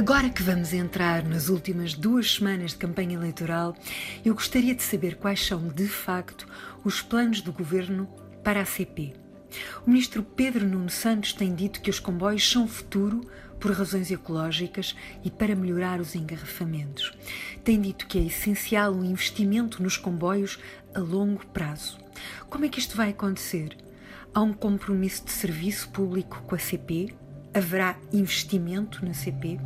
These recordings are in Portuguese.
Agora que vamos entrar nas últimas duas semanas de campanha eleitoral, eu gostaria de saber quais são, de facto, os planos do governo para a CP. O ministro Pedro Nuno Santos tem dito que os comboios são futuro por razões ecológicas e para melhorar os engarrafamentos. Tem dito que é essencial um investimento nos comboios a longo prazo. Como é que isto vai acontecer? Há um compromisso de serviço público com a CP? Haverá investimento na CP?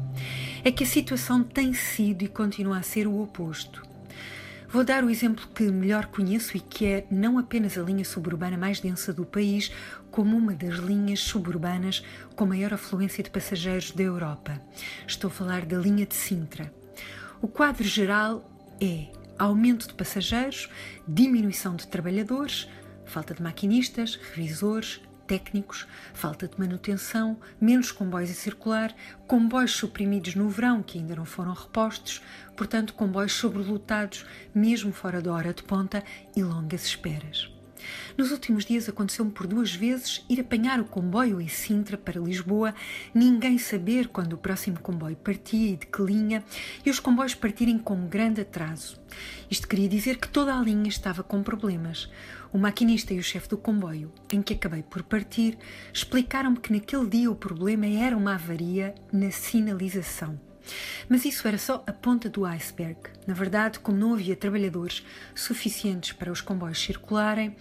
É que a situação tem sido e continua a ser o oposto. Vou dar o exemplo que melhor conheço e que é não apenas a linha suburbana mais densa do país, como uma das linhas suburbanas com maior afluência de passageiros da Europa. Estou a falar da linha de Sintra. O quadro geral é aumento de passageiros, diminuição de trabalhadores, falta de maquinistas, revisores, técnicos, falta de manutenção, menos comboios a circular, comboios suprimidos no verão que ainda não foram repostos, portanto, comboios sobrelotados, mesmo fora da hora de ponta e longas esperas. Nos últimos dias aconteceu-me por duas vezes ir apanhar o comboio em Sintra para Lisboa, ninguém saber quando o próximo comboio partia e de que linha, e os comboios partirem com grande atraso. Isto queria dizer que toda a linha estava com problemas. O maquinista e o chefe do comboio, em que acabei por partir, explicaram-me que naquele dia o problema era uma avaria na sinalização. Mas isso era só a ponta do iceberg. Na verdade, como não havia trabalhadores suficientes para os comboios circularem,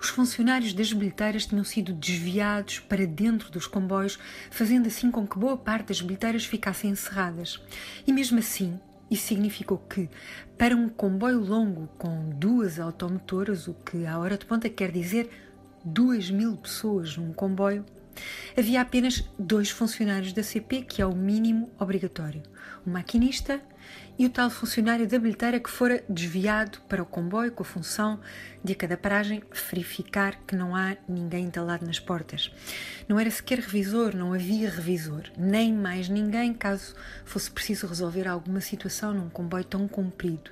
os funcionários das bilheteiras tinham sido desviados para dentro dos comboios, fazendo assim com que boa parte das bilheteiras ficassem encerradas. E mesmo assim, isso significou que, para um comboio longo com duas automotoras, o que à hora de ponta quer dizer duas mil pessoas num comboio, Havia apenas dois funcionários da CP, que é o mínimo obrigatório: o maquinista e o tal funcionário da bilheteira que fora desviado para o comboio com a função de a cada paragem verificar que não há ninguém entalado nas portas. Não era sequer revisor, não havia revisor, nem mais ninguém caso fosse preciso resolver alguma situação num comboio tão comprido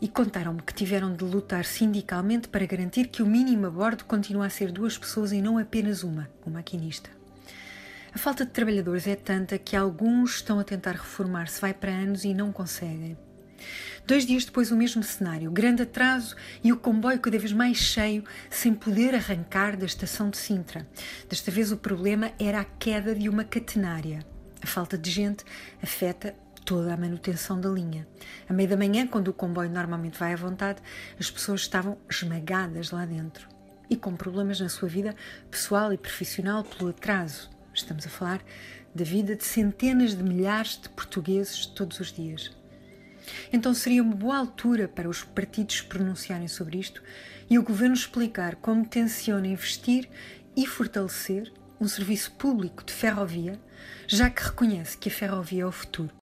e contaram-me que tiveram de lutar sindicalmente para garantir que o mínimo a bordo continua a ser duas pessoas e não apenas uma, o maquinista. A falta de trabalhadores é tanta que alguns estão a tentar reformar-se vai para anos e não conseguem. Dois dias depois, o mesmo cenário: grande atraso e o comboio cada vez mais cheio, sem poder arrancar da estação de Sintra. Desta vez, o problema era a queda de uma catenária. A falta de gente afeta toda a manutenção da linha. À meia da manhã, quando o comboio normalmente vai à vontade, as pessoas estavam esmagadas lá dentro e com problemas na sua vida pessoal e profissional pelo atraso. Estamos a falar da vida de centenas de milhares de portugueses todos os dias. Então seria uma boa altura para os partidos pronunciarem sobre isto e o governo explicar como tenciona investir e fortalecer um serviço público de ferrovia, já que reconhece que a ferrovia é o futuro.